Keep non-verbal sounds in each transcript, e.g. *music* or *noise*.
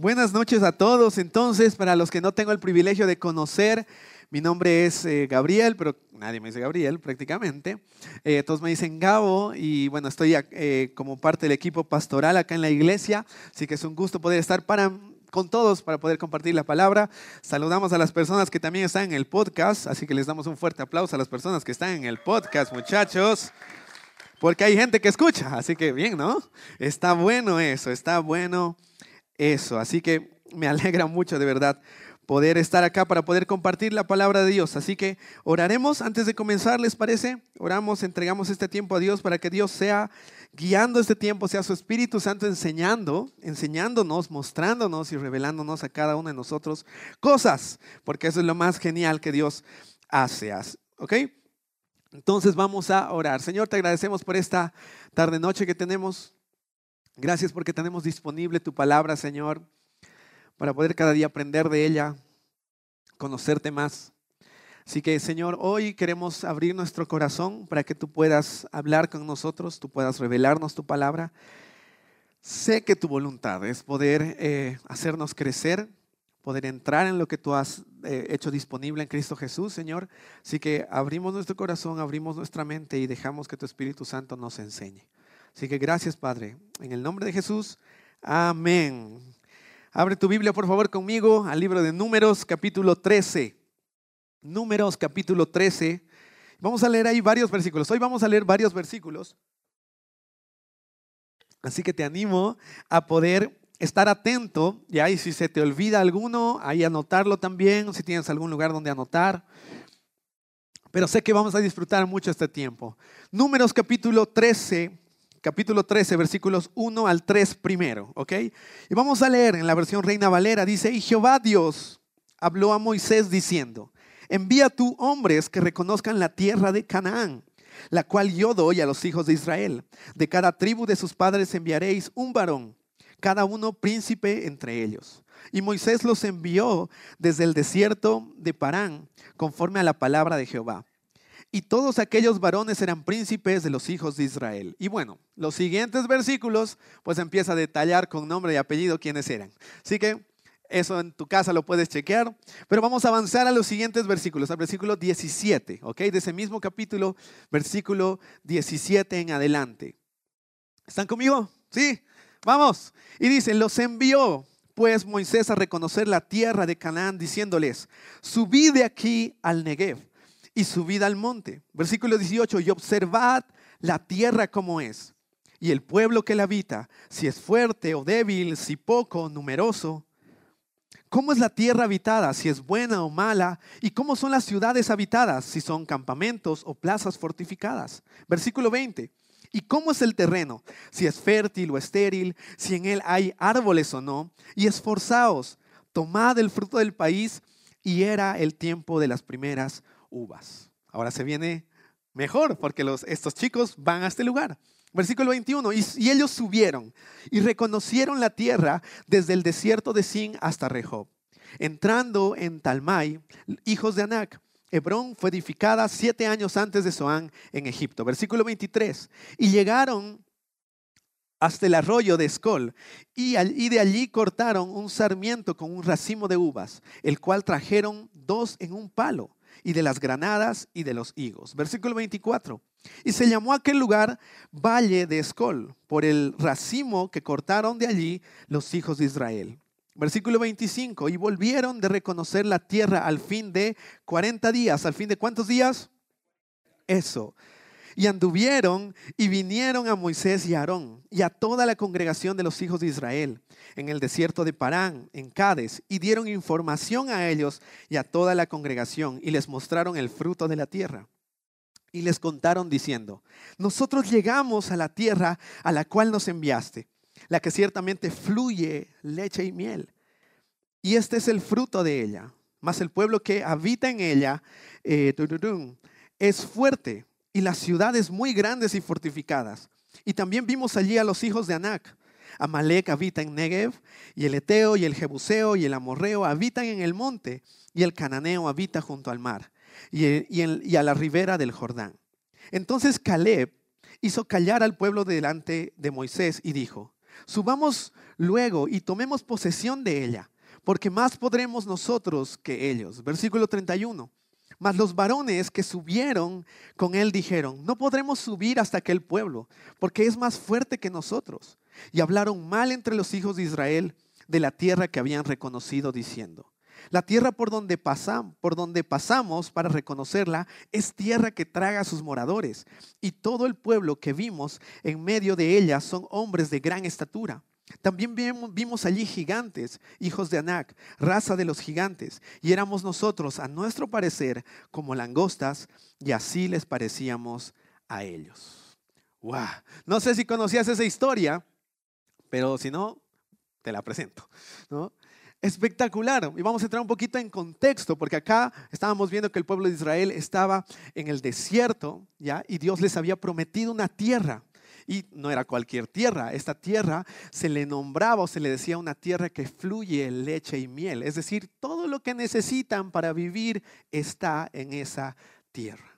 Buenas noches a todos. Entonces, para los que no tengo el privilegio de conocer, mi nombre es eh, Gabriel, pero nadie me dice Gabriel prácticamente. Eh, todos me dicen Gabo y bueno, estoy eh, como parte del equipo pastoral acá en la iglesia, así que es un gusto poder estar con todos para poder compartir la palabra. Saludamos a las personas que también están en el podcast, así que les damos un fuerte aplauso a las personas que están en el podcast, muchachos. Porque hay gente que escucha, así que bien, ¿no? Está bueno eso, está bueno eso. Así que me *laughs* alegra mucho de verdad poder estar acá para poder compartir la palabra de Dios. Así que oraremos antes de comenzar, ¿les parece? Oramos, entregamos este tiempo a Dios para que Dios sea guiando este tiempo, sea su Espíritu Santo enseñando, enseñándonos, mostrándonos y revelándonos a cada uno de nosotros cosas, porque eso es lo más genial que Dios hace. ¿Ok? Entonces vamos a orar. Señor, te agradecemos por esta tarde noche que tenemos. Gracias porque tenemos disponible tu palabra, Señor, para poder cada día aprender de ella, conocerte más. Así que, Señor, hoy queremos abrir nuestro corazón para que tú puedas hablar con nosotros, tú puedas revelarnos tu palabra. Sé que tu voluntad es poder eh, hacernos crecer, poder entrar en lo que tú has eh, hecho disponible en Cristo Jesús, Señor. Así que abrimos nuestro corazón, abrimos nuestra mente y dejamos que tu Espíritu Santo nos enseñe. Así que gracias, Padre. En el nombre de Jesús, amén. Abre tu Biblia, por favor, conmigo al libro de Números, capítulo 13. Números, capítulo 13. Vamos a leer ahí varios versículos. Hoy vamos a leer varios versículos. Así que te animo a poder estar atento. Y ahí si se te olvida alguno, ahí anotarlo también, si tienes algún lugar donde anotar. Pero sé que vamos a disfrutar mucho este tiempo. Números capítulo 13, capítulo 13, versículos 1 al 3 primero, ¿ok? Y vamos a leer en la versión Reina Valera, dice, y Jehová Dios habló a Moisés diciendo, envía tú hombres que reconozcan la tierra de Canaán, la cual yo doy a los hijos de Israel. De cada tribu de sus padres enviaréis un varón, cada uno príncipe entre ellos. Y Moisés los envió desde el desierto de Parán, conforme a la palabra de Jehová. Y todos aquellos varones eran príncipes de los hijos de Israel. Y bueno, los siguientes versículos, pues empieza a detallar con nombre y apellido quiénes eran. Así que eso en tu casa lo puedes chequear. Pero vamos a avanzar a los siguientes versículos, al versículo 17, ¿ok? De ese mismo capítulo, versículo 17 en adelante. ¿Están conmigo? Sí, vamos. Y dice, los envió pues Moisés a reconocer la tierra de Canaán, diciéndoles, subid de aquí al Negev y subid al monte. Versículo 18, y observad la tierra como es, y el pueblo que la habita, si es fuerte o débil, si poco o numeroso. ¿Cómo es la tierra habitada, si es buena o mala? ¿Y cómo son las ciudades habitadas, si son campamentos o plazas fortificadas? Versículo 20. ¿Y cómo es el terreno? Si es fértil o estéril, si en él hay árboles o no. Y esforzaos, tomad el fruto del país. Y era el tiempo de las primeras uvas. Ahora se viene mejor porque los, estos chicos van a este lugar. Versículo 21, y, ellos subieron y reconocieron la tierra desde el desierto de Sin hasta Rehob. Entrando en Talmai, hijos de Anac, Hebrón fue edificada siete años antes de Zoán en Egipto. Versículo 23, y llegaron hasta el arroyo de Escol, y, y de allí cortaron un sarmiento con un racimo de uvas, el cual trajeron dos en un palo y de las granadas y de los higos. Versículo 24. Y se llamó aquel lugar Valle de Escol, por el racimo que cortaron de allí los hijos de Israel. Versículo 25. Y volvieron de reconocer la tierra al fin de 40 días. ¿Al fin de cuántos días? Eso. Y anduvieron y vinieron a Moisés y Aarón y a toda la congregación de los hijos de Israel en el desierto de Parán, en Cades, y dieron información a ellos y a toda la congregación, y les mostraron el fruto de la tierra. Y les contaron diciendo, nosotros llegamos a la tierra a la cual nos enviaste, la que ciertamente fluye leche y miel. Y este es el fruto de ella. Mas el pueblo que habita en ella eh, es fuerte y las ciudades muy grandes y fortificadas. Y también vimos allí a los hijos de Anac Amalek habita en Negev, y el Eteo y el Jebuseo y el Amorreo habitan en el monte, y el Cananeo habita junto al mar y, y a la ribera del Jordán. Entonces Caleb hizo callar al pueblo delante de Moisés y dijo, Subamos luego y tomemos posesión de ella, porque más podremos nosotros que ellos. Versículo 31. Mas los varones que subieron con él dijeron, no podremos subir hasta aquel pueblo, porque es más fuerte que nosotros. Y hablaron mal entre los hijos de Israel de la tierra que habían reconocido, diciendo, la tierra por donde, pasamos, por donde pasamos para reconocerla es tierra que traga a sus moradores, y todo el pueblo que vimos en medio de ella son hombres de gran estatura. También vimos allí gigantes, hijos de Anac, raza de los gigantes, y éramos nosotros, a nuestro parecer, como langostas, y así les parecíamos a ellos. Wow. No sé si conocías esa historia, pero si no, te la presento. ¿no? Espectacular. Y vamos a entrar un poquito en contexto, porque acá estábamos viendo que el pueblo de Israel estaba en el desierto, ¿ya? Y Dios les había prometido una tierra. Y no era cualquier tierra, esta tierra se le nombraba o se le decía una tierra que fluye leche y miel. Es decir, todo lo que necesitan para vivir está en esa tierra.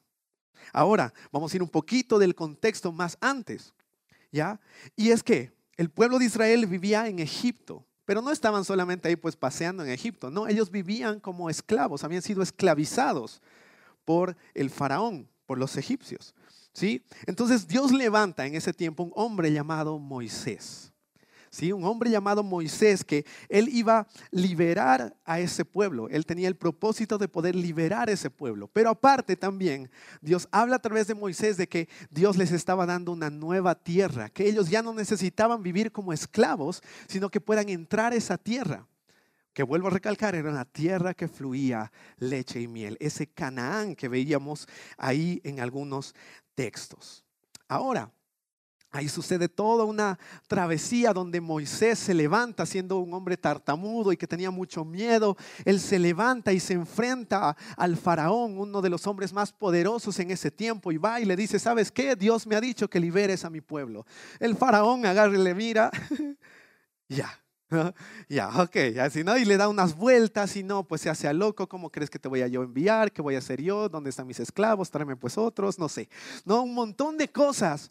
Ahora, vamos a ir un poquito del contexto más antes, ¿ya? Y es que el pueblo de Israel vivía en Egipto, pero no estaban solamente ahí pues paseando en Egipto, no, ellos vivían como esclavos, habían sido esclavizados por el faraón, por los egipcios. ¿Sí? Entonces Dios levanta en ese tiempo un hombre llamado Moisés. ¿Sí? Un hombre llamado Moisés que él iba a liberar a ese pueblo. Él tenía el propósito de poder liberar ese pueblo. Pero aparte también, Dios habla a través de Moisés de que Dios les estaba dando una nueva tierra, que ellos ya no necesitaban vivir como esclavos, sino que puedan entrar a esa tierra que vuelvo a recalcar, era una tierra que fluía leche y miel, ese Canaán que veíamos ahí en algunos textos. Ahora, ahí sucede toda una travesía donde Moisés se levanta siendo un hombre tartamudo y que tenía mucho miedo. Él se levanta y se enfrenta al faraón, uno de los hombres más poderosos en ese tiempo, y va y le dice, ¿sabes qué? Dios me ha dicho que liberes a mi pueblo. El faraón agarra y le mira, *laughs* ya, ya, ok, así no, y le da unas vueltas y no, pues se hace a loco, ¿cómo crees que te voy a yo enviar? ¿Qué voy a hacer yo? ¿Dónde están mis esclavos? Tráeme pues otros, no sé. No, un montón de cosas.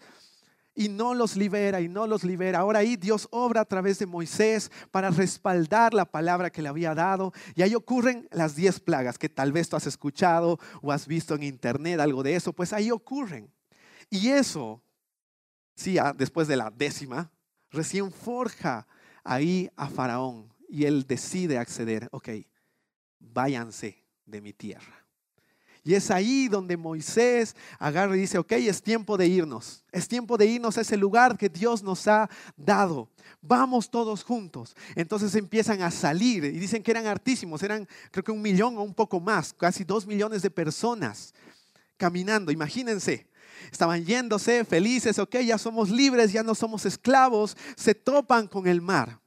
Y no los libera y no los libera. Ahora ahí Dios obra a través de Moisés para respaldar la palabra que le había dado. Y ahí ocurren las diez plagas que tal vez tú has escuchado o has visto en internet algo de eso. Pues ahí ocurren. Y eso, sí, después de la décima, recién forja ahí a Faraón y él decide acceder, ok, váyanse de mi tierra. Y es ahí donde Moisés agarra y dice, ok, es tiempo de irnos. Es tiempo de irnos a ese lugar que Dios nos ha dado. Vamos todos juntos. Entonces empiezan a salir y dicen que eran hartísimos, eran creo que un millón o un poco más, casi dos millones de personas caminando. Imagínense, estaban yéndose felices, ok, ya somos libres, ya no somos esclavos, se topan con el mar.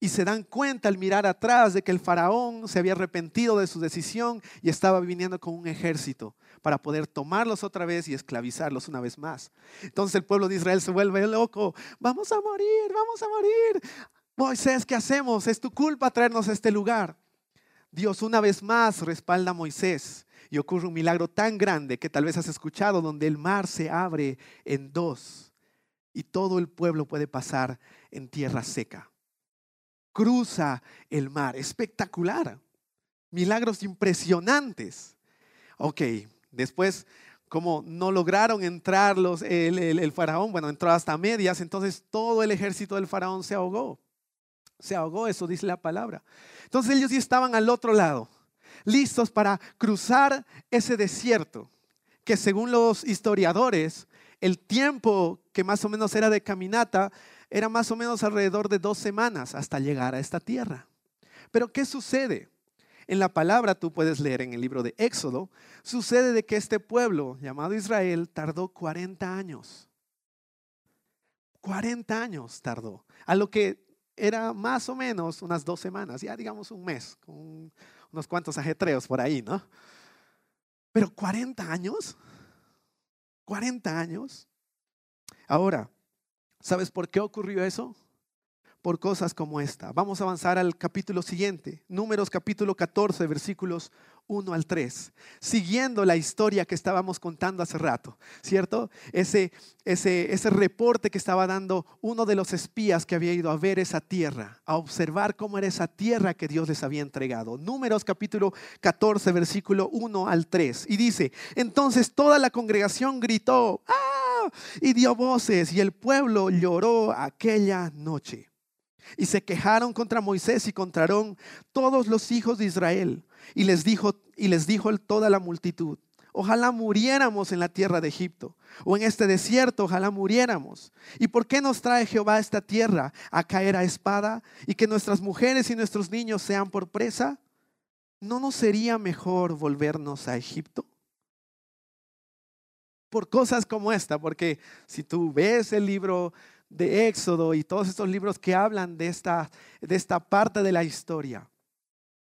Y se dan cuenta al mirar atrás de que el faraón se había arrepentido de su decisión y estaba viniendo con un ejército para poder tomarlos otra vez y esclavizarlos una vez más. Entonces el pueblo de Israel se vuelve loco. Vamos a morir, vamos a morir. Moisés, ¿qué hacemos? Es tu culpa traernos a este lugar. Dios una vez más respalda a Moisés y ocurre un milagro tan grande que tal vez has escuchado, donde el mar se abre en dos y todo el pueblo puede pasar en tierra seca. Cruza el mar, espectacular. Milagros impresionantes. Ok, después como no lograron entrar los, el, el, faraón, bueno, entró hasta medias, entonces todo el ejército del faraón se ahogó. Se ahogó, eso dice la palabra. Entonces ellos sí estaban al otro lado listos para cruzar ese desierto, que según los historiadores, el tiempo que más o menos era de caminata era más o menos alrededor de dos semanas hasta llegar a esta tierra. Pero ¿qué sucede? En la palabra tú puedes leer en el libro de Éxodo, sucede de que este pueblo llamado Israel tardó 40 años. 40 años tardó, a lo que era más o menos unas dos semanas, ya digamos un mes, con unos cuantos ajetreos por ahí, ¿no? Pero 40 años, 40 años. Ahora, ¿sabes por qué ocurrió eso? por cosas como esta. Vamos a avanzar al capítulo siguiente, Números capítulo 14, versículos 1 al 3, siguiendo la historia que estábamos contando hace rato, ¿cierto? Ese, ese, ese reporte que estaba dando uno de los espías que había ido a ver esa tierra, a observar cómo era esa tierra que Dios les había entregado. Números capítulo 14, versículo 1 al 3. Y dice, entonces toda la congregación gritó, ¡ah! Y dio voces y el pueblo lloró aquella noche. Y se quejaron contra Moisés y contra Aarón todos los hijos de Israel y les dijo, y les dijo toda la multitud, ojalá muriéramos en la tierra de Egipto o en este desierto, ojalá muriéramos. ¿Y por qué nos trae Jehová a esta tierra a caer a espada y que nuestras mujeres y nuestros niños sean por presa? ¿No nos sería mejor volvernos a Egipto? Por cosas como esta, porque si tú ves el libro de Éxodo y todos estos libros que hablan de esta, de esta parte de la historia,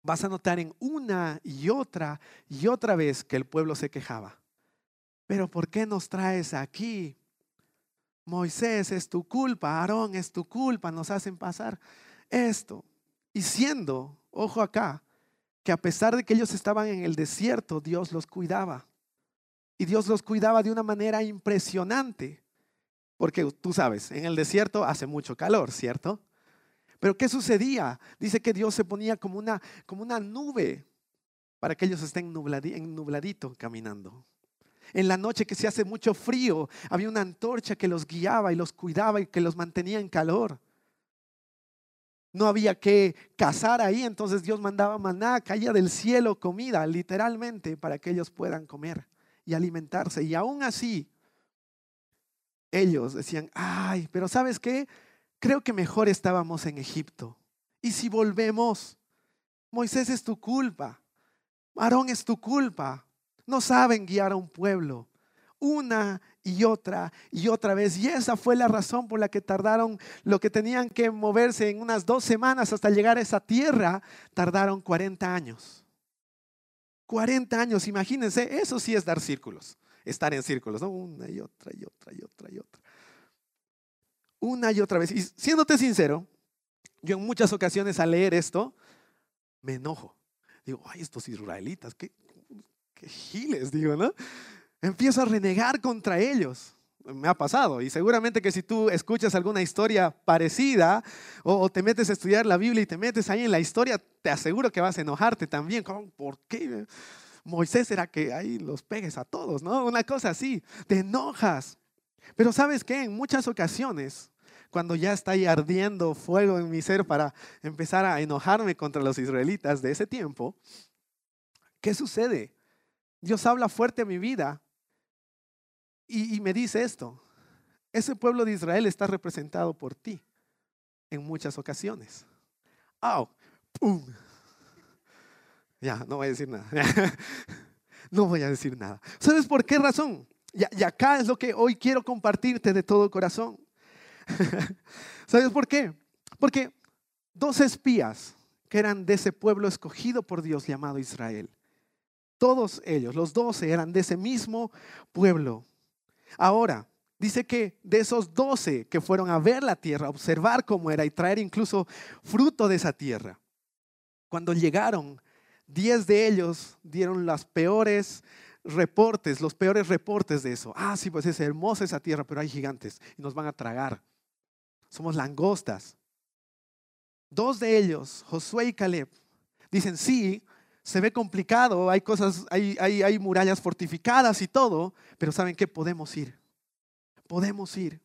vas a notar en una y otra y otra vez que el pueblo se quejaba. Pero ¿por qué nos traes aquí? Moisés, es tu culpa, Aarón, es tu culpa, nos hacen pasar esto. Y siendo, ojo acá, que a pesar de que ellos estaban en el desierto, Dios los cuidaba. Y Dios los cuidaba de una manera impresionante. Porque tú sabes, en el desierto hace mucho calor, ¿cierto? Pero ¿qué sucedía? Dice que Dios se ponía como una, como una nube para que ellos estén nubladito caminando. En la noche que se hace mucho frío, había una antorcha que los guiaba y los cuidaba y que los mantenía en calor. No había que cazar ahí, entonces Dios mandaba maná, caía del cielo comida, literalmente, para que ellos puedan comer y alimentarse. Y aún así, ellos decían, ay, pero ¿sabes qué? Creo que mejor estábamos en Egipto. Y si volvemos, Moisés es tu culpa, Aarón es tu culpa. No saben guiar a un pueblo. Una y otra y otra vez. Y esa fue la razón por la que tardaron lo que tenían que moverse en unas dos semanas hasta llegar a esa tierra. Tardaron 40 años. 40 años, imagínense, eso sí es dar círculos, estar en círculos, una y otra y otra y otra y otra una y otra vez. Y siéndote sincero, yo en muchas ocasiones al leer esto, me enojo. Digo, ay, estos israelitas, qué, qué giles, digo, ¿no? Empiezo a renegar contra ellos. Me ha pasado y seguramente que si tú escuchas alguna historia parecida o, te metes a estudiar la Biblia y te metes ahí en la historia, te aseguro que vas a enojarte también. ¿Por qué? Moisés era que ahí los pegues a todos, ¿no? Una cosa así, te enojas. Pero sabes qué, en muchas ocasiones cuando ya está ahí ardiendo fuego en mi ser para empezar a enojarme contra los israelitas de ese tiempo, ¿qué sucede? Dios habla fuerte a mi vida y, me dice esto, ese pueblo de Israel está representado por ti en muchas ocasiones. ¡Au! ¡Pum! Ya, no voy a decir nada. *laughs* no voy a decir nada. ¿Sabes por qué razón? Y acá es lo que hoy quiero compartirte de todo corazón. *laughs* ¿Sabes por qué? Porque dos espías que eran de ese pueblo escogido por Dios llamado Israel, todos ellos, los doce, eran de ese mismo pueblo. Ahora, dice que de esos doce que fueron a ver la tierra, observar cómo era y traer incluso fruto de esa tierra, cuando llegaron, diez de ellos dieron las peores reportes, los peores reportes de eso. Ah, sí, pues es hermosa esa tierra, pero hay gigantes y nos van a tragar somos langostas. Dos de ellos, Josué y Caleb, dicen, sí, se ve complicado, hay cosas, hay, hay, hay murallas fortificadas y todo, pero ¿saben qué? Podemos ir. Podemos ir.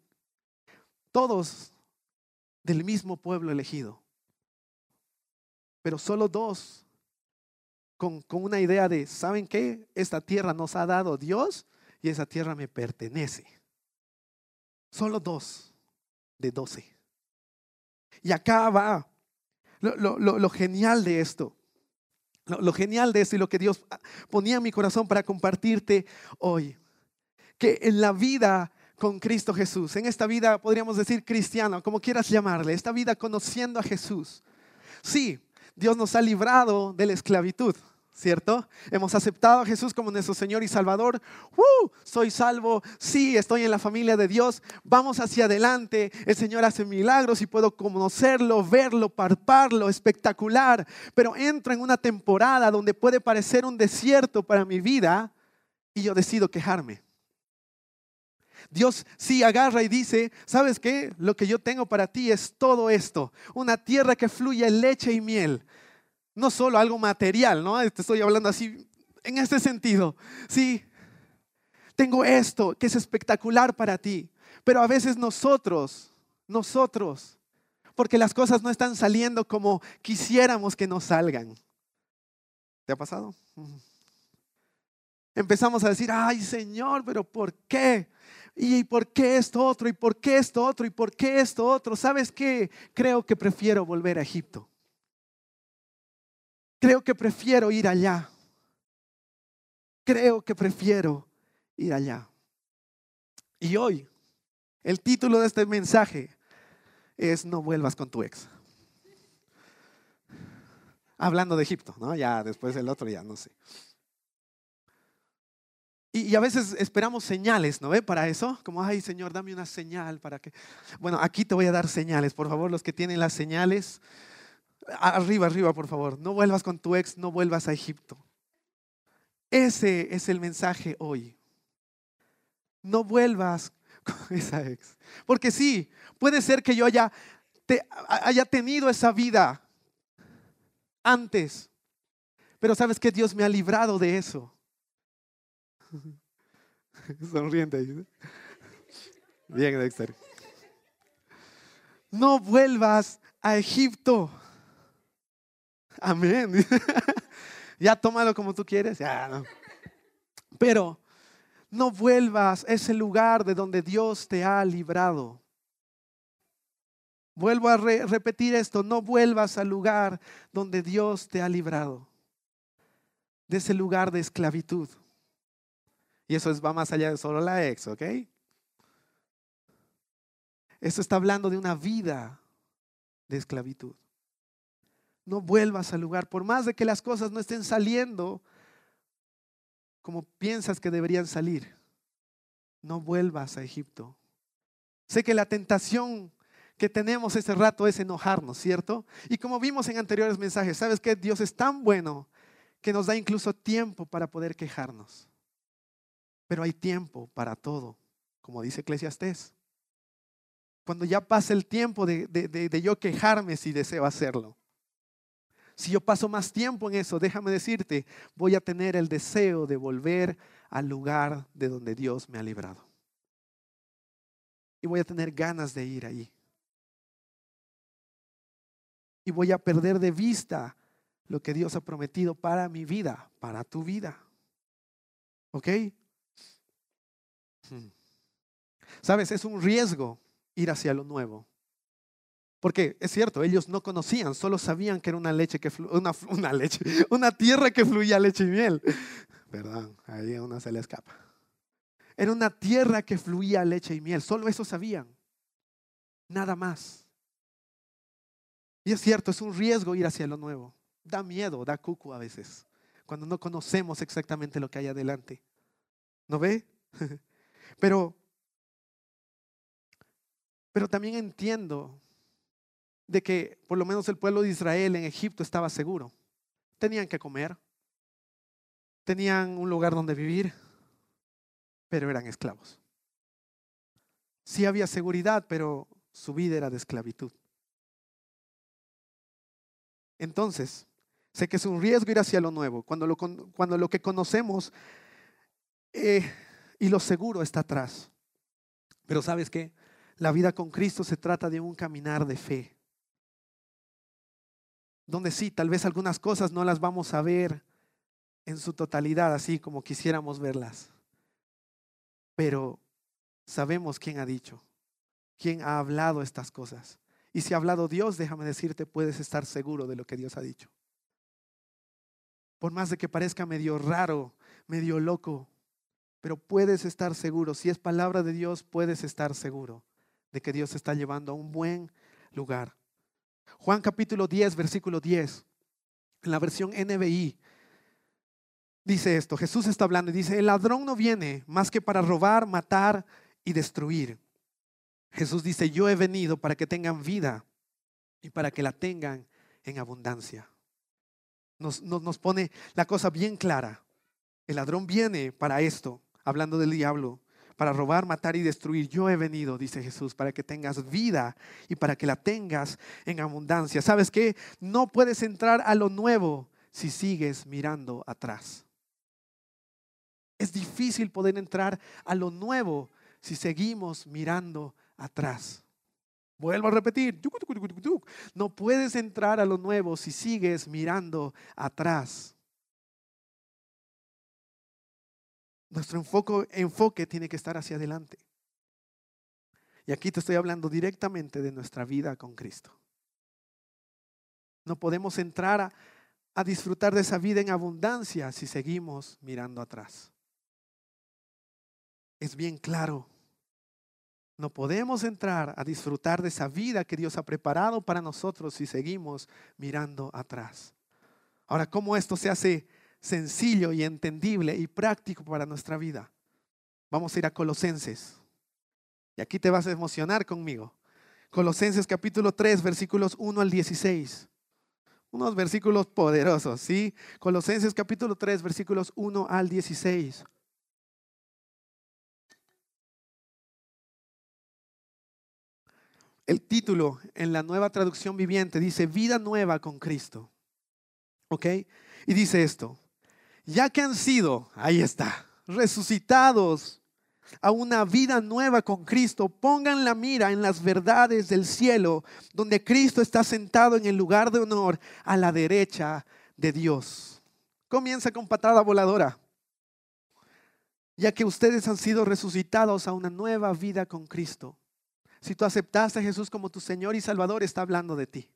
Todos del mismo pueblo elegido. Pero solo dos con, con, una idea de, ¿saben qué? Esta tierra nos ha dado Dios y esa tierra me pertenece. Solo dos de 12. Y acá va lo, genial de esto. Lo, genial de esto y lo que Dios ponía en mi corazón para compartirte hoy. Que en la vida con Cristo Jesús, en esta vida podríamos decir cristiana, como quieras llamarle, esta vida conociendo a Jesús. Sí, Dios nos ha librado de la esclavitud. ¿Cierto? Hemos aceptado a Jesús como nuestro Señor y Salvador. ¡Uh! Soy salvo, sí, estoy en la familia de Dios. Vamos hacia adelante. El Señor hace milagros y puedo conocerlo, verlo, parparlo, espectacular. Pero entro en una temporada donde puede parecer un desierto para mi vida y yo decido quejarme. Dios sí agarra y dice, ¿sabes qué? Lo que yo tengo para ti es todo esto, una tierra que fluye leche y miel no solo algo material, ¿no? Te estoy hablando así en este sentido. Sí, tengo esto que es espectacular para ti, pero a veces nosotros, nosotros, porque las cosas no están saliendo como quisiéramos que nos salgan. ¿Te ha pasado? Empezamos a decir, ay Señor, pero ¿por qué? ¿Y por qué esto otro? ¿Y por qué esto otro? ¿Y por qué esto otro? ¿Sabes qué? Creo que prefiero volver a Egipto. Creo que prefiero ir allá. Creo que prefiero ir allá. Y hoy, el título de este mensaje es No vuelvas con tu ex. Hablando de Egipto, ¿no? Ya después el otro, ya no sé. Y, a veces esperamos señales, ¿no ve? Para eso, como, ay Señor, dame una señal para que... Bueno, aquí te voy a dar señales, por favor, los que tienen las señales, Arriba, arriba, por favor. No vuelvas con tu ex, no vuelvas a Egipto. Ese es el mensaje hoy. No vuelvas *laughs* con esa ex. Porque sí, puede ser que yo haya, haya tenido esa vida antes. Pero sabes que Dios me ha librado de eso. *laughs* Sonriente. Bien, Dexter. No vuelvas a Egipto. Amén. *laughs* ya tómalo como tú quieres. Ya, Pero no vuelvas a ese lugar de donde Dios te ha librado. Vuelvo a repetir esto, no vuelvas al lugar donde Dios te ha librado. De ese lugar de esclavitud. Y eso es, va más allá de solo la ex, ¿ok? Eso está hablando de una vida de esclavitud no vuelvas al lugar. Por más de que las cosas no estén saliendo como piensas que deberían salir, no vuelvas a Egipto. Sé que la tentación que tenemos ese rato es enojarnos, ¿cierto? Y como vimos en anteriores mensajes, ¿sabes que Dios es tan bueno que nos da incluso tiempo para poder quejarnos. Pero hay tiempo para todo, como dice Eclesiastés. Cuando ya pasa el tiempo de, de yo quejarme si deseo hacerlo. Si yo paso más tiempo en eso, déjame decirte, voy a tener el deseo de volver al lugar de donde Dios me ha librado. Y voy a tener ganas de ir ahí. Y voy a perder de vista lo que Dios ha prometido para mi vida, para tu vida. ¿Ok? Hmm. Sabes, es un riesgo ir hacia lo nuevo. Porque es cierto, ellos no conocían, solo sabían que era una leche que una, *laughs* una una tierra que fluía leche y miel. Perdón, ahí a una se le escapa. Era una tierra que fluía leche y miel, solo eso sabían. Nada más. Y es cierto, es un riesgo ir hacia lo nuevo. Da miedo, da cuco a veces, cuando no conocemos exactamente lo que hay adelante. ¿No ve? *laughs* Pero, pero también entiendo de que por lo menos el pueblo de Israel en Egipto estaba seguro. Tenían que comer, tenían un lugar donde vivir, pero eran esclavos. Sí había seguridad, pero su vida era de esclavitud. Entonces, sé que es un riesgo ir hacia lo nuevo, cuando lo, cuando lo que conocemos eh, y lo seguro está atrás. Pero sabes qué? La vida con Cristo se trata de un caminar de fe donde sí, tal vez algunas cosas no las vamos a ver en su totalidad, así como quisiéramos verlas. Pero sabemos quién ha dicho, quién ha hablado estas cosas. Y si ha hablado Dios, déjame decirte, puedes estar seguro de lo que Dios ha dicho. Por más de que parezca medio raro, medio loco, pero puedes estar seguro, si es palabra de Dios, puedes estar seguro de que Dios está llevando a un buen lugar. Juan capítulo 10, versículo 10, en la versión NBI, dice esto, Jesús está hablando y dice, el ladrón no viene más que para robar, matar y destruir. Jesús dice, yo he venido para que tengan vida y para que la tengan en abundancia. Nos, nos, pone la cosa bien clara. El ladrón viene para esto, hablando del diablo, para robar, matar y destruir. Yo he venido, dice Jesús, para que tengas vida y para que la tengas en abundancia. ¿Sabes qué? No puedes entrar a lo nuevo si sigues mirando atrás. Es difícil poder entrar a lo nuevo si seguimos mirando atrás. Vuelvo a repetir, no puedes entrar a lo nuevo si sigues mirando atrás. Nuestro enfoque, tiene que estar hacia adelante. Y aquí te estoy hablando directamente de nuestra vida con Cristo. No podemos entrar a, a disfrutar de esa vida en abundancia si seguimos mirando atrás. Es bien claro. No podemos entrar a disfrutar de esa vida que Dios ha preparado para nosotros si seguimos mirando atrás. Ahora, ¿cómo esto se hace sencillo y entendible y práctico para nuestra vida? Vamos a ir a Colosenses. Y aquí te vas a emocionar conmigo. Colosenses capítulo 3, versículos 1 al 16 unos versículos poderosos, ¿sí? Colosenses capítulo 3, versículos 1 al 16. El título en la nueva traducción viviente dice Vida nueva con Cristo. ¿Ok? Y dice esto, ya que han sido, ahí está, resucitados a una vida nueva con Cristo, pongan la mira en las verdades del cielo, donde Cristo está sentado en el lugar de honor a la derecha de Dios. Comienza con patada voladora, ya que ustedes han sido resucitados a una nueva vida con Cristo. Si tú aceptaste a Jesús como tu Señor y Salvador, está hablando de ti.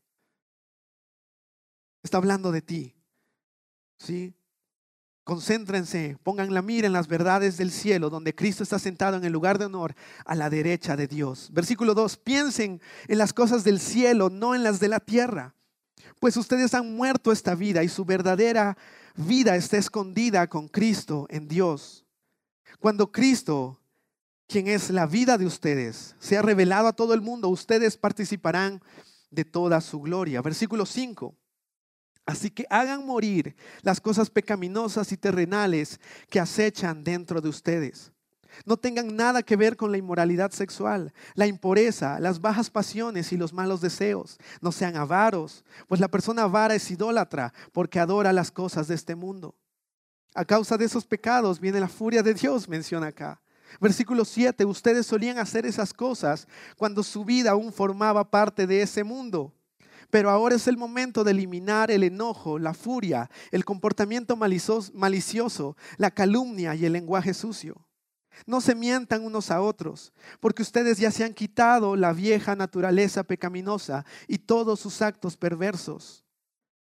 Está hablando de ti. ¿Sí? Concéntrense, pongan la mira en las verdades del cielo, donde Cristo está sentado en el lugar de honor a la derecha de Dios. Versículo 2, piensen en las cosas del cielo, no en las de la tierra, pues ustedes han muerto esta vida y su verdadera vida está escondida con Cristo en Dios. Cuando Cristo, quien es la vida de ustedes, se ha revelado a todo el mundo, ustedes participarán de toda su gloria. Versículo 5. Así que hagan morir las cosas pecaminosas y terrenales que acechan dentro de ustedes. No tengan nada que ver con la inmoralidad sexual, la impureza, las bajas pasiones y los malos deseos. No sean avaros, pues la persona avara es idólatra porque adora las cosas de este mundo. A causa de esos pecados viene la furia de Dios, menciona acá. Versículo 7, ustedes solían hacer esas cosas cuando su vida aún formaba parte de ese mundo. Pero ahora es el momento de eliminar el enojo, la furia, el comportamiento malicioso, la calumnia y el lenguaje sucio. No se mientan unos a otros, porque ustedes ya se han quitado la vieja naturaleza pecaminosa y todos sus actos perversos.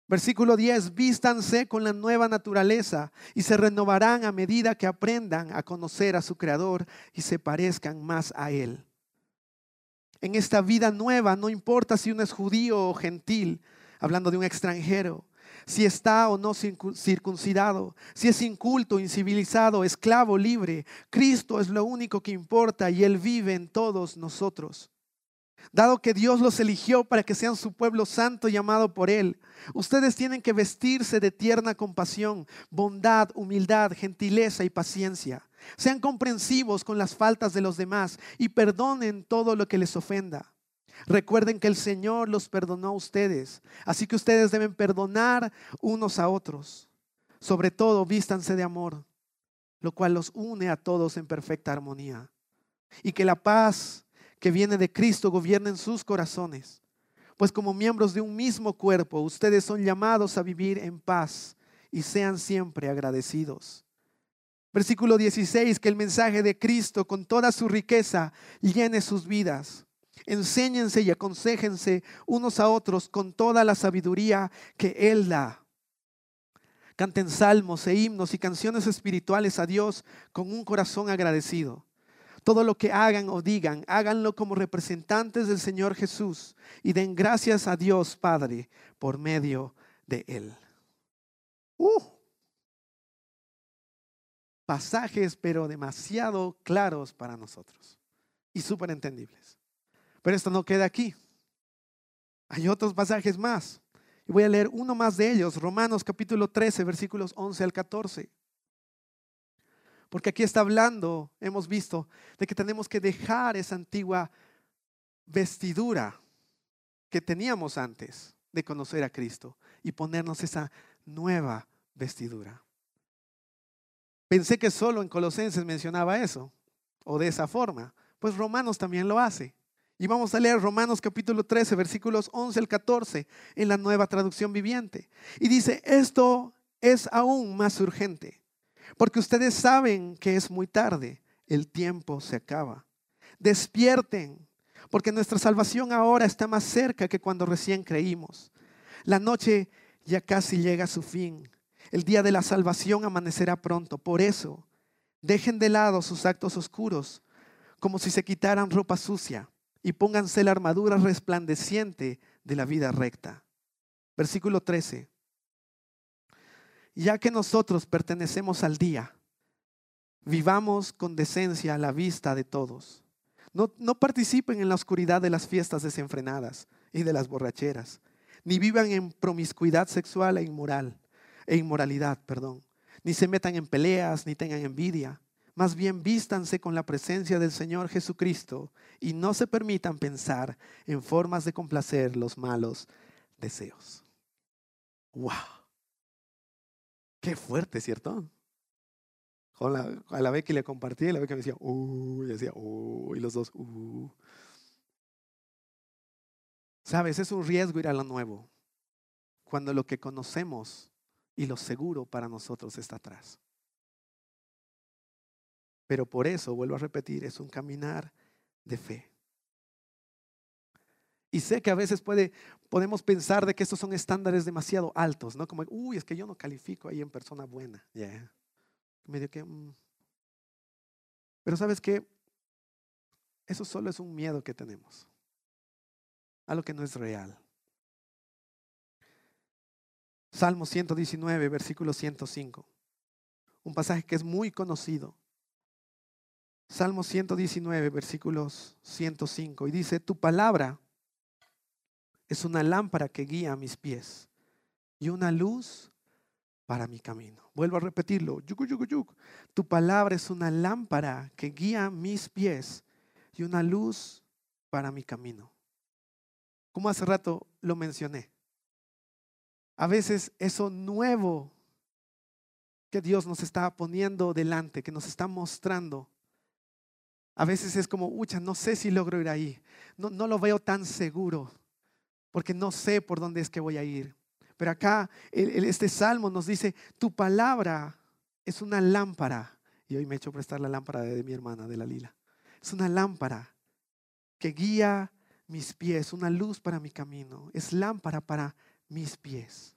Versículo 10, vístanse con la nueva naturaleza y se renovarán a medida que aprendan a conocer a su Creador y se parezcan más a Él en esta vida nueva, no importa si uno es judío o gentil, hablando de un extranjero, si está o no circuncidado, si es inculto, incivilizado, esclavo, libre, Cristo es lo único que importa y Él vive en todos nosotros. Dado que Dios los eligió para que sean su pueblo santo llamado por Él, ustedes tienen que vestirse de tierna compasión, bondad, humildad, gentileza y paciencia. Sean comprensivos con las faltas de los demás y perdonen todo lo que les ofenda. Recuerden que el Señor los perdonó a ustedes, así que ustedes deben perdonar unos a otros. Sobre todo, vístanse de amor, lo cual los une a todos en perfecta armonía. Y que la paz que viene de Cristo gobierne en sus corazones. Pues como miembros de un mismo cuerpo, ustedes son llamados a vivir en paz y sean siempre agradecidos. Versículo 16, que el mensaje de Cristo con toda su riqueza llene sus vidas. Enséñense y aconsejense unos a otros con toda la sabiduría que Él da. Canten salmos e himnos y canciones espirituales a Dios con un corazón agradecido. Todo lo que hagan o digan, háganlo como representantes del Señor Jesús y den gracias a Dios Padre por medio de Él. Uh. Pasajes, pero demasiado claros para nosotros y súper entendibles. Pero esto no queda aquí. Hay otros pasajes más. Y voy a leer uno más de ellos, Romanos capítulo 13, versículos 11 al 14. Porque aquí está hablando, hemos visto, de que tenemos que dejar esa antigua vestidura que teníamos antes de conocer a Cristo y ponernos esa nueva vestidura. Pensé que solo en Colosenses mencionaba eso, o de esa forma. Pues Romanos también lo hace. Y vamos a leer Romanos capítulo 13, versículos 11 al 14 en la nueva traducción viviente. Y dice, esto es aún más urgente, porque ustedes saben que es muy tarde, el tiempo se acaba. Despierten, porque nuestra salvación ahora está más cerca que cuando recién creímos. La noche ya casi llega a su fin. El día de la salvación amanecerá pronto. Por eso, dejen de lado sus actos oscuros, como si se quitaran ropa sucia, y pónganse la armadura resplandeciente de la vida recta. Versículo 13. Ya que nosotros pertenecemos al día, vivamos con decencia a la vista de todos. No, no participen en la oscuridad de las fiestas desenfrenadas y de las borracheras, ni vivan en promiscuidad sexual e inmoral e inmoralidad, perdón. Ni se metan en peleas, ni tengan envidia. Más bien vístanse con la presencia del Señor Jesucristo y no se permitan pensar en formas de complacer los malos deseos. ¡Wow! Qué fuerte, ¿cierto? a la vez que le compartí, a la que me decía, uh, y decía, uh, y los dos, uh. Sabes, es un riesgo ir a lo nuevo. Cuando lo que conocemos y lo seguro para nosotros está atrás. Pero por eso, vuelvo a repetir, es un caminar de fe. Y sé que a veces puede, podemos pensar de que estos son estándares demasiado altos, ¿no? Como, uy, es que yo no califico ahí en persona buena. Yeah. Medio que... Mm. Pero sabes que eso solo es un miedo que tenemos. Algo que no es real. Salmo 119, versículo 105. Un pasaje que es muy conocido. Salmo 119, versículos 105. Y dice, tu palabra es una lámpara que guía mis pies y una luz para mi camino. Vuelvo a repetirlo. Tu palabra es una lámpara que guía mis pies y una luz para mi camino. Como hace rato lo mencioné. A veces eso nuevo que Dios nos está poniendo delante, que nos está mostrando, a veces es como, ucha, no sé si logro ir ahí. No, no lo veo tan seguro, porque no sé por dónde es que voy a ir. Pero acá este salmo nos dice, tu palabra es una lámpara. Y hoy me he hecho prestar la lámpara de mi hermana, de la lila. Es una lámpara que guía mis pies, una luz para mi camino. Es lámpara para mis pies.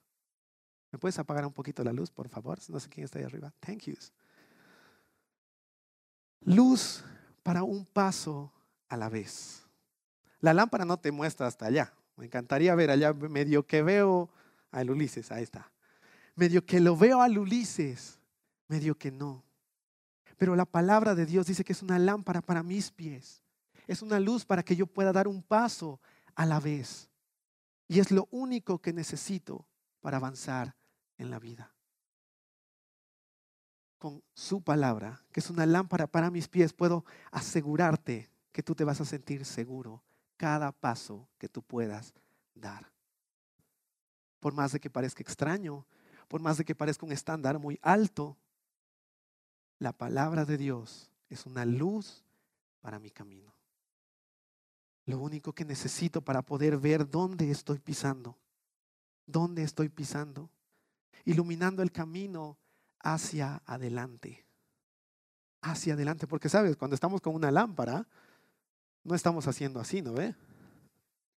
¿Me puedes apagar un poquito la luz, por favor? No sé quién está ahí arriba. Thank you. Luz para un paso a la vez. La lámpara no te muestra hasta allá. Me encantaría ver allá medio que veo al Ulises, ahí está. Medio que lo veo al Ulises, medio que no. Pero la palabra de Dios dice que es una lámpara para mis pies. Es una luz para que yo pueda dar un paso a la vez. Y es lo único que necesito para avanzar en la vida. Con su palabra, que es una lámpara para mis pies, puedo asegurarte que tú te vas a sentir seguro cada paso que tú puedas dar. Por más de que parezca extraño, por más de que parezca un estándar muy alto, la palabra de Dios es una luz para mi camino. Lo único que necesito para poder ver dónde estoy pisando, dónde estoy pisando, iluminando el camino hacia adelante. Hacia adelante, porque sabes, cuando estamos con una lámpara, no estamos haciendo así, ¿no ve?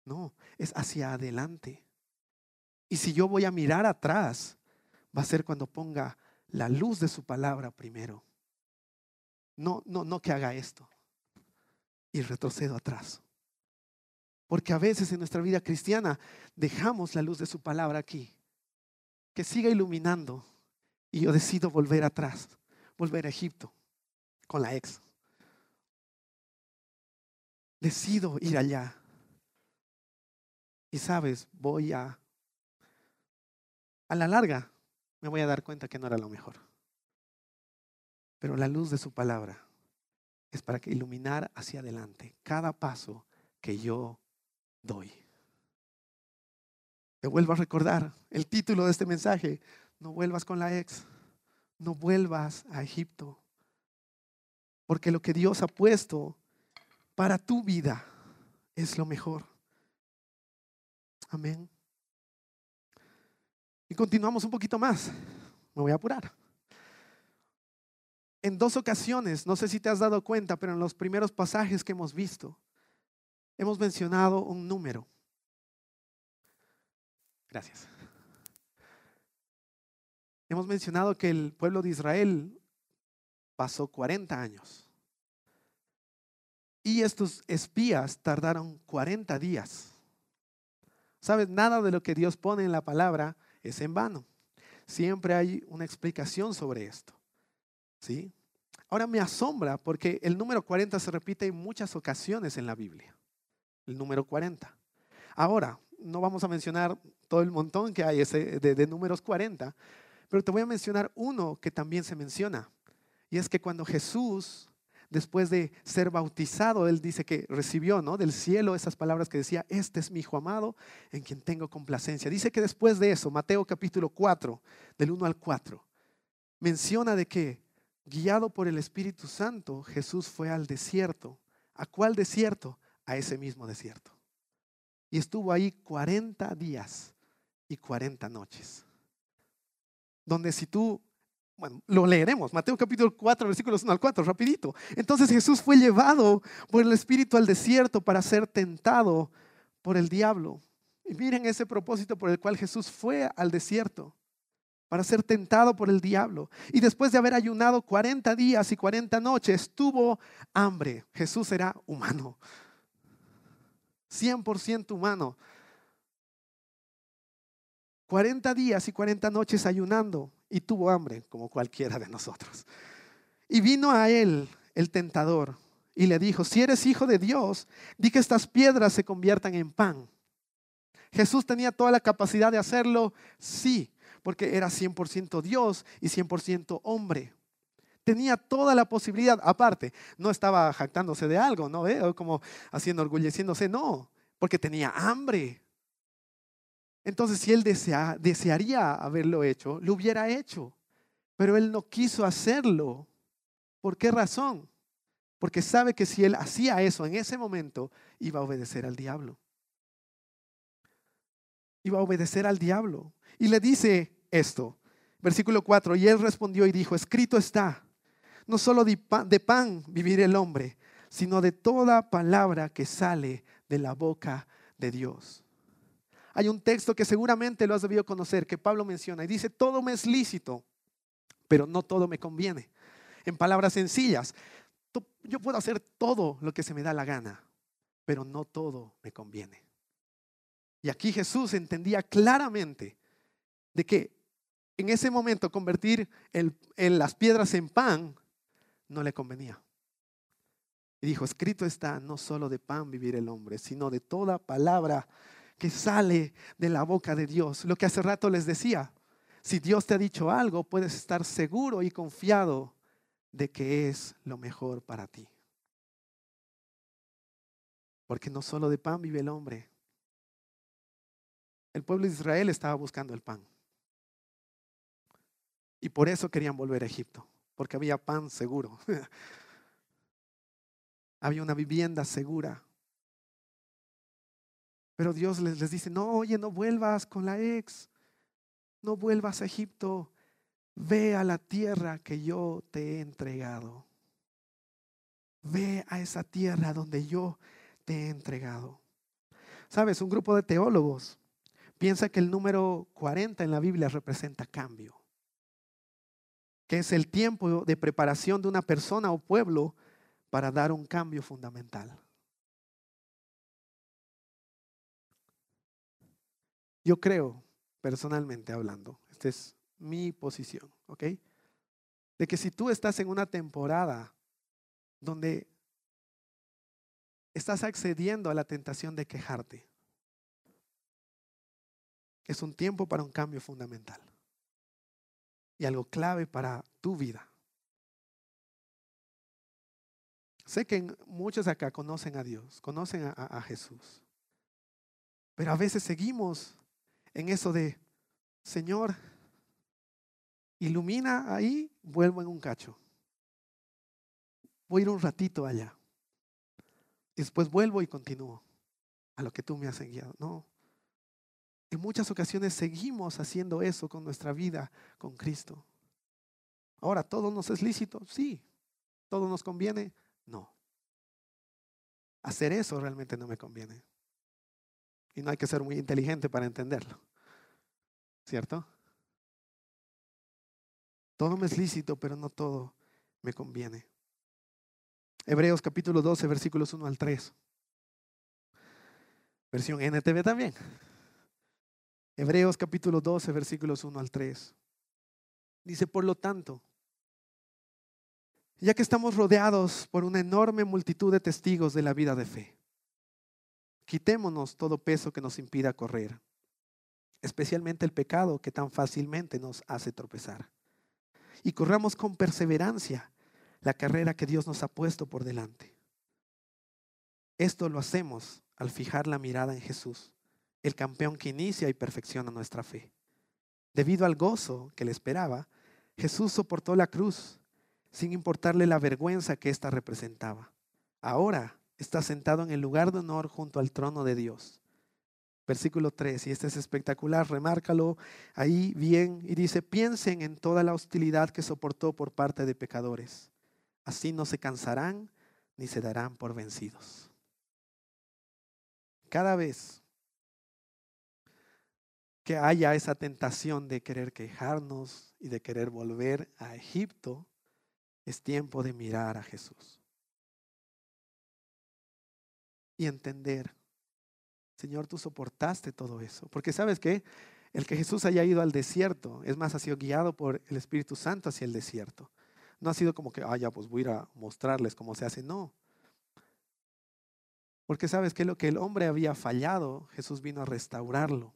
No, es hacia adelante. Y si yo voy a mirar atrás, va a ser cuando ponga la luz de su palabra primero. No, no, no que haga esto y retrocedo atrás. Porque a veces en nuestra vida cristiana dejamos la luz de su palabra aquí, que siga iluminando y yo decido volver atrás, volver a Egipto con la ex. Decido ir allá. Y sabes, voy a... A la larga me voy a dar cuenta que no era lo mejor. Pero la luz de su palabra es para iluminar hacia adelante cada paso que yo doy. Te vuelvo a recordar el título de este mensaje. No vuelvas con la ex. No vuelvas a Egipto. Porque lo que Dios ha puesto para tu vida es lo mejor. Amén. Y continuamos un poquito más. Me voy a apurar. En dos ocasiones, no sé si te has dado cuenta, pero en los primeros pasajes que hemos visto, hemos mencionado un número. Gracias. Hemos mencionado que el pueblo de Israel pasó 40 años. Y estos espías tardaron 40 días. ¿Sabes? Nada de lo que Dios pone en la palabra es en vano. Siempre hay una explicación sobre esto. ¿Sí? Ahora me asombra porque el número 40 se repite en muchas ocasiones en la Biblia. El número 40. Ahora, no vamos a mencionar todo el montón que hay de números 40, pero te voy a mencionar uno que también se menciona. Y es que cuando Jesús después de ser bautizado, él dice que recibió ¿no? del cielo esas palabras que decía, este es mi hijo amado en quien tengo complacencia. Dice que después de eso, Mateo capítulo 4, del 1 al 4, menciona de que, guiado por el Espíritu Santo, Jesús fue al desierto. ¿A cuál desierto? A ese mismo desierto. Y estuvo ahí 40 días y 40 noches. Donde si tú bueno, lo leeremos, Mateo capítulo 4, versículos 1 al 4, rapidito. Entonces Jesús fue llevado por el Espíritu al desierto para ser tentado por el diablo. Y miren ese propósito por el cual Jesús fue al desierto, para ser tentado por el diablo. Y después de haber ayunado 40 días y 40 noches, tuvo hambre. Jesús era humano, 100% humano. 40 días y 40 noches ayunando y tuvo hambre como cualquiera de nosotros. Y vino a él el tentador y le dijo, si eres hijo de Dios, di que estas piedras se conviertan en pan. Jesús tenía toda la capacidad de hacerlo, sí, porque era 100% Dios y 100% hombre. Tenía toda la posibilidad, aparte, no estaba jactándose de algo, ¿no? ¿Eh? Como haciendo, orgulleciéndose, no, porque tenía hambre. Entonces, si él desearía haberlo hecho, lo hubiera hecho. Pero él no quiso hacerlo. ¿Por qué razón? Porque sabe que si él hacía eso en ese momento, iba a obedecer al diablo. Iba a obedecer al diablo. Y le dice esto, versículo 4, y él respondió y dijo, escrito está, no solo de pan, vivir el hombre, sino de toda palabra que sale de la boca de Dios. Hay un texto que seguramente lo has debido conocer, que Pablo menciona, y dice, todo me es lícito, pero no todo me conviene. En palabras sencillas, yo puedo hacer todo lo que se me da la gana, pero no todo me conviene. Y aquí Jesús entendía claramente de que en ese momento convertir las piedras en pan no le convenía. Y dijo, escrito está, no solo de pan vivir el hombre, sino de toda palabra que sale de la boca de Dios. Lo que hace rato les decía, si Dios te ha dicho algo, puedes estar seguro y confiado de que es lo mejor para ti. Porque no solo de pan vive el hombre. El pueblo de Israel estaba buscando el pan. Y por eso querían volver a Egipto, porque había pan seguro. *laughs* había una vivienda segura. Pero Dios les, dice, no, oye, no vuelvas con la ex, no vuelvas a Egipto, ve a la tierra que yo te he entregado. Ve a esa tierra donde yo te he entregado. Sabes, un grupo de teólogos piensa que el número 40 en la Biblia representa cambio, que es el tiempo de preparación de una persona o pueblo para dar un cambio fundamental. Yo creo, personalmente hablando, esta es mi posición, ¿ok? de que si tú estás en una temporada donde estás accediendo a la tentación de quejarte, es un tiempo para un cambio fundamental y algo clave para tu vida. Sé que muchos acá conocen a Dios, conocen a, a, Jesús, pero a veces seguimos en eso de, Señor, ilumina ahí, vuelvo en un cacho. Voy a ir un ratito allá. Después vuelvo y continúo a lo que tú me has enviado. No. En muchas ocasiones seguimos haciendo eso con nuestra vida con Cristo. Ahora, ¿todo nos es lícito? Sí. ¿Todo nos conviene? No. Hacer eso realmente no me conviene. Y no hay que ser muy inteligente para entenderlo. ¿Cierto? Todo me es lícito, pero no todo me conviene. Hebreos capítulo 12, versículos 1 al 3. Versión NTV también. Hebreos capítulo 12, versículos 1 al 3. Dice, por lo tanto, ya que estamos rodeados por una enorme multitud de testigos de la vida de fe, quitémonos todo peso que nos impida correr, especialmente el pecado que tan fácilmente nos hace tropezar y corramos con perseverancia la carrera que Dios nos ha puesto por delante. Esto lo hacemos al fijar la mirada en Jesús, el campeón que inicia y perfecciona nuestra fe. Debido al gozo que le esperaba, Jesús soportó la cruz sin importarle la vergüenza que ésta representaba. Ahora está sentado en el lugar de honor junto al trono de Dios versículo 3, y este es espectacular, remárcalo ahí bien, y dice, piensen en toda la hostilidad que soportó por parte de pecadores. Así no se cansarán ni se darán por vencidos. Cada vez que haya esa tentación de querer quejarnos y de querer volver a Egipto, es tiempo de mirar a Jesús y entender Señor, tú soportaste todo eso. Porque sabes que el que Jesús haya ido al desierto, es más, ha sido guiado por el Espíritu Santo hacia el desierto. No ha sido como que, ah, ya, pues voy a ir a mostrarles cómo se hace. No. Porque sabes que lo que el hombre había fallado, Jesús vino a restaurarlo.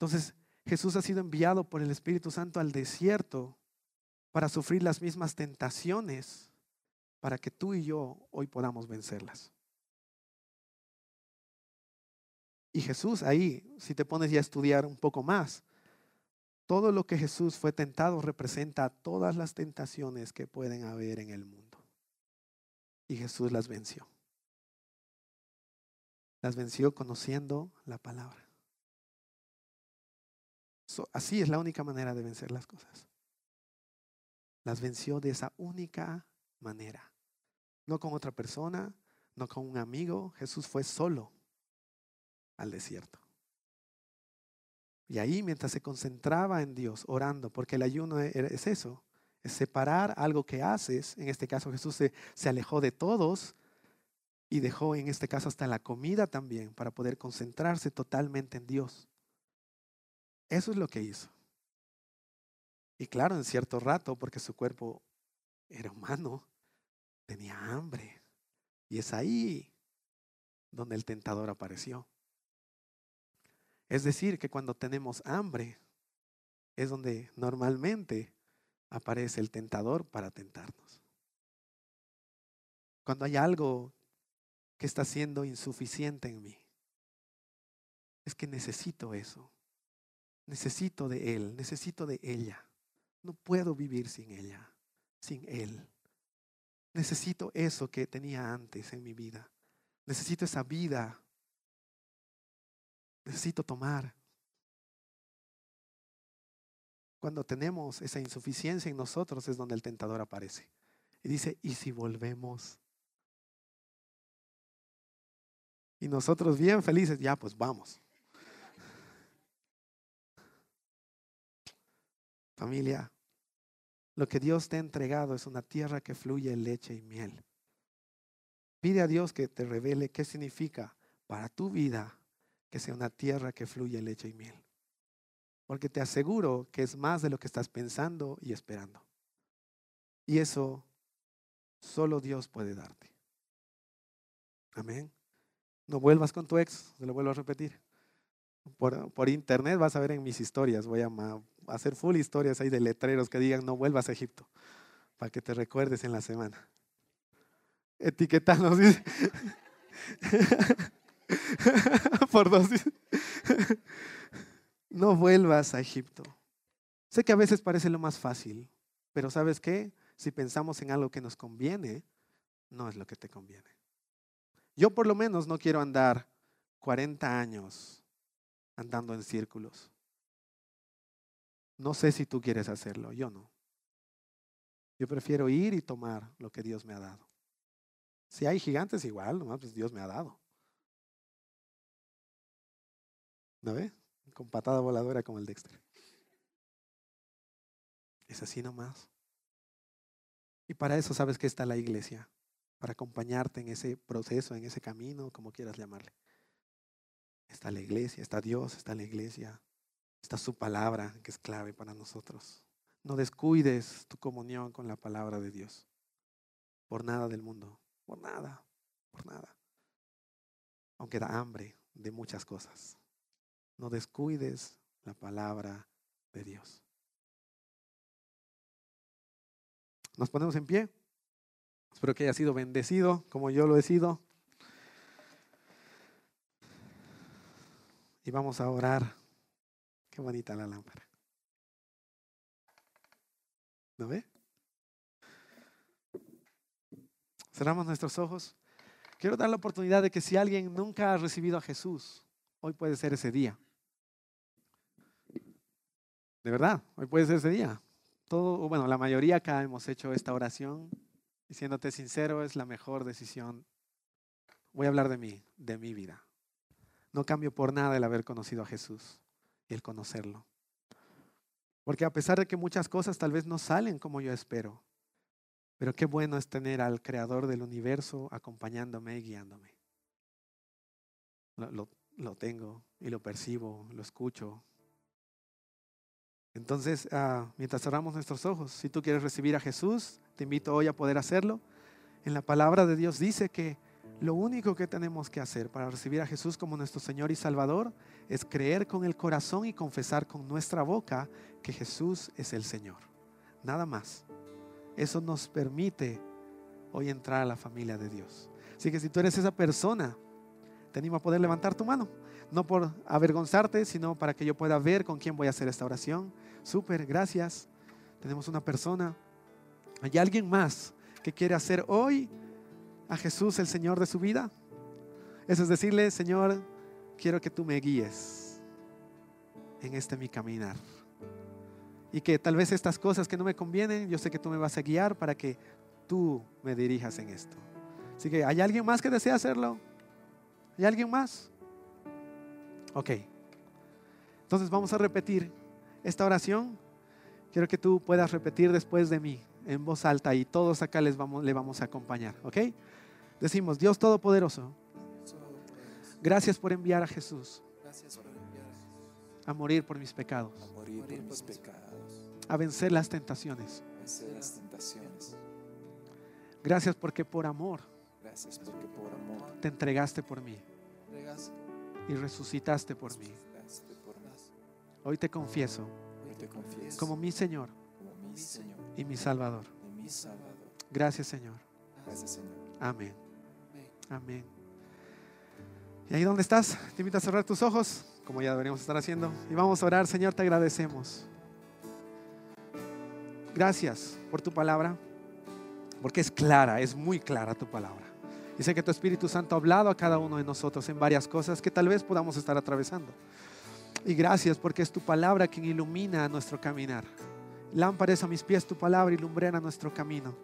Entonces, Jesús ha sido enviado por el Espíritu Santo al desierto para sufrir las mismas tentaciones, para que tú y yo hoy podamos vencerlas. Y Jesús ahí, si te pones ya a estudiar un poco más, todo lo que Jesús fue tentado representa todas las tentaciones que pueden haber en el mundo. Y Jesús las venció. Las venció conociendo la palabra. Así es la única manera de vencer las cosas. Las venció de esa única manera. No con otra persona, no con un amigo. Jesús fue solo al desierto. Y ahí mientras se concentraba en Dios, orando, porque el ayuno e-, es eso, es separar algo que haces. En este caso Jesús se, se alejó de todos y dejó en este caso hasta la comida también para poder concentrarse totalmente en Dios. Eso es lo que hizo. Y claro, en cierto rato, porque su cuerpo era humano, tenía hambre. Y es ahí donde el tentador apareció. Es decir, que cuando tenemos hambre es donde normalmente aparece el tentador para tentarnos. Cuando hay algo que está siendo insuficiente en mí, es que necesito eso. Necesito de él, necesito de ella. No puedo vivir sin ella, sin él. Necesito eso que tenía antes en mi vida. Necesito esa vida necesito tomar. Cuando tenemos esa insuficiencia en nosotros es donde el tentador aparece. Y dice, ¿y si volvemos? Y nosotros bien felices, ya pues vamos. Familia, lo que Dios te ha entregado es una tierra que fluye leche y miel. Pide a Dios que te revele qué significa para tu vida que sea una tierra que fluye leche y miel. Porque te aseguro que es más de lo que estás pensando y esperando. Y eso solo Dios puede darte. Amén. No vuelvas con tu ex, se lo vuelvo a repetir. Por, por, internet vas a ver en mis historias, voy a, hacer full historias ahí de letreros que digan no vuelvas a Egipto, para que te recuerdes en la semana. Etiquetanos. *laughs* por dos. no vuelvas a Egipto. Sé que a veces parece lo más fácil, pero ¿sabes qué? Si pensamos en algo que nos conviene, no es lo que te conviene. Yo por lo menos no quiero andar 40 años andando en círculos. No sé si tú quieres hacerlo, yo no. Yo prefiero ir y tomar lo que Dios me ha dado. Si hay gigantes, igual, nomás pues Dios me ha dado. ¿No ve? Con patada voladora como el Dexter. Es así nomás. Y para eso sabes que está la iglesia para acompañarte en ese proceso, en ese camino, como quieras llamarle. Está la iglesia, está Dios, está la iglesia, está su palabra, que es clave para nosotros. No descuides tu comunión con la palabra de Dios. Por nada del mundo, por nada, por nada. Aunque da hambre de muchas cosas. No descuides la palabra de Dios. Nos ponemos en pie. Espero que haya sido bendecido como yo lo he sido. Y vamos a orar. Qué bonita la lámpara. ¿No ve? Cerramos nuestros ojos. Quiero dar la oportunidad de que si alguien nunca ha recibido a Jesús, hoy puede ser ese día. De verdad, hoy puede ser ese día. Todo, bueno, la mayoría acá hemos hecho esta oración y siéndote sincero, es la mejor decisión. Voy a hablar de mí, de mi vida. No cambio por nada el haber conocido a Jesús y el conocerlo. Porque a pesar de que muchas cosas tal vez no salen como yo espero, pero qué bueno es tener al Creador del universo acompañándome y guiándome. Lo, lo, tengo y lo percibo, lo escucho. Entonces, ah, mientras cerramos nuestros ojos, si tú quieres recibir a Jesús, te invito hoy a poder hacerlo. En la palabra de Dios dice que lo único que tenemos que hacer para recibir a Jesús como nuestro Señor y Salvador es creer con el corazón y confesar con nuestra boca que Jesús es el Señor. Nada más. Eso nos permite hoy entrar a la familia de Dios. Así que si tú eres esa persona, te animo a poder levantar tu mano. No por avergonzarte, sino para que yo pueda ver con quién voy a hacer esta oración. Súper, gracias. Tenemos una persona. ¿Hay alguien más que quiere hacer hoy a Jesús el Señor de su vida? Eso es decirle, Señor, quiero que tú me guíes en este mi caminar. Y que tal vez estas cosas que no me convienen, yo sé que tú me vas a guiar para que tú me dirijas en esto. Así que, ¿hay alguien más que desea hacerlo? ¿Hay alguien más? Ok. Entonces vamos a repetir esta oración. Quiero que tú puedas repetir después de mí en voz alta y todos acá les vamos, le vamos a acompañar, ¿ok? Decimos, Dios Todopoderoso, gracias por enviar a Jesús a morir por mis pecados, a vencer las tentaciones. Gracias porque por amor, te entregaste por mí y resucitaste por mí. Hoy te confieso como mi Señor y mi Salvador. Gracias, Señor. Amén. Amén. Y ahí donde estás, te invito a cerrar tus ojos, como ya deberíamos estar haciendo, y vamos a orar. Señor, te agradecemos. Gracias por tu palabra, porque es clara, es muy clara tu palabra. Y sé que tu Espíritu Santo ha hablado a cada uno de nosotros en varias cosas que tal vez podamos estar atravesando. Y gracias porque es tu palabra quien ilumina nuestro caminar. Lámpara a mis pies tu palabra y lumbrera nuestro camino.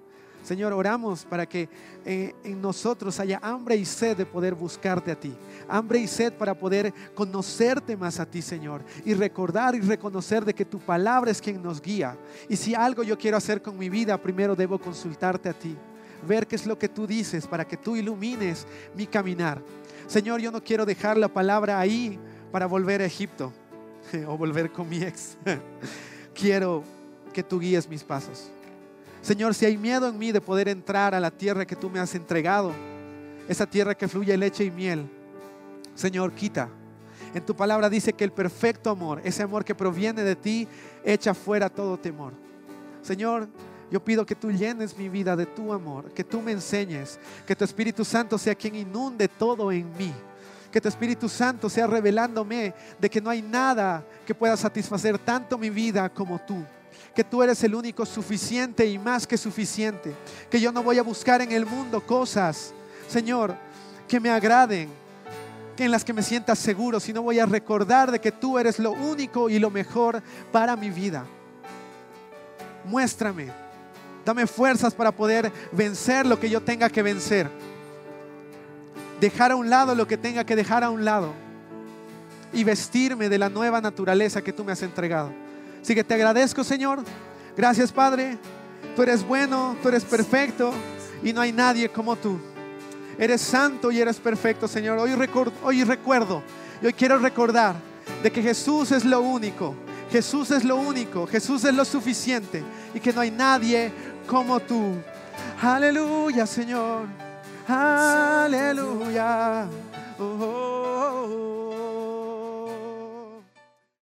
Señor, oramos para que eh, en nosotros haya hambre y sed de poder buscarte a ti. Hambre y sed para poder conocerte más a ti, Señor. Y recordar y reconocer de que tu palabra es quien nos guía. Y si algo yo quiero hacer con mi vida, primero debo consultarte a ti. Ver qué es lo que tú dices para que tú ilumines mi caminar. Señor, yo no quiero dejar la palabra ahí para volver a Egipto. *laughs* o volver con mi ex. *laughs* Quiero que tú guíes mis pasos. Señor, si hay miedo en mí de poder entrar a la tierra que tú me has entregado, esa tierra que fluye leche y miel, Señor, quita. En tu palabra dice que el perfecto amor, ese amor que proviene de ti, echa fuera todo temor. Señor, yo pido que tú llenes mi vida de tu amor, que tú me enseñes, que tu Espíritu Santo sea quien inunde todo en mí. Que tu Espíritu Santo sea revelándome de que no hay nada que pueda satisfacer tanto mi vida como tú que tú eres el único suficiente y más que suficiente. Que yo no voy a buscar en el mundo cosas, Señor, que me agraden, que en las que me sienta seguro, sino voy a recordar de que tú eres lo único y lo mejor para mi vida. Muéstrame, dame fuerzas para poder vencer lo que yo tenga que vencer. Dejar a un lado lo que tenga que dejar a un lado y vestirme de la nueva naturaleza que tú me has entregado. Así que te agradezco, Señor. Gracias, Padre. Tú eres bueno, tú eres perfecto y no hay nadie como tú. Eres santo y eres perfecto, Señor. Hoy, hoy recuerdo hoy quiero recordar de que Jesús es lo único. Jesús es lo único, Jesús es lo suficiente y que no hay nadie como tú. Aleluya, Señor. Aleluya. Oh, oh, oh. oh.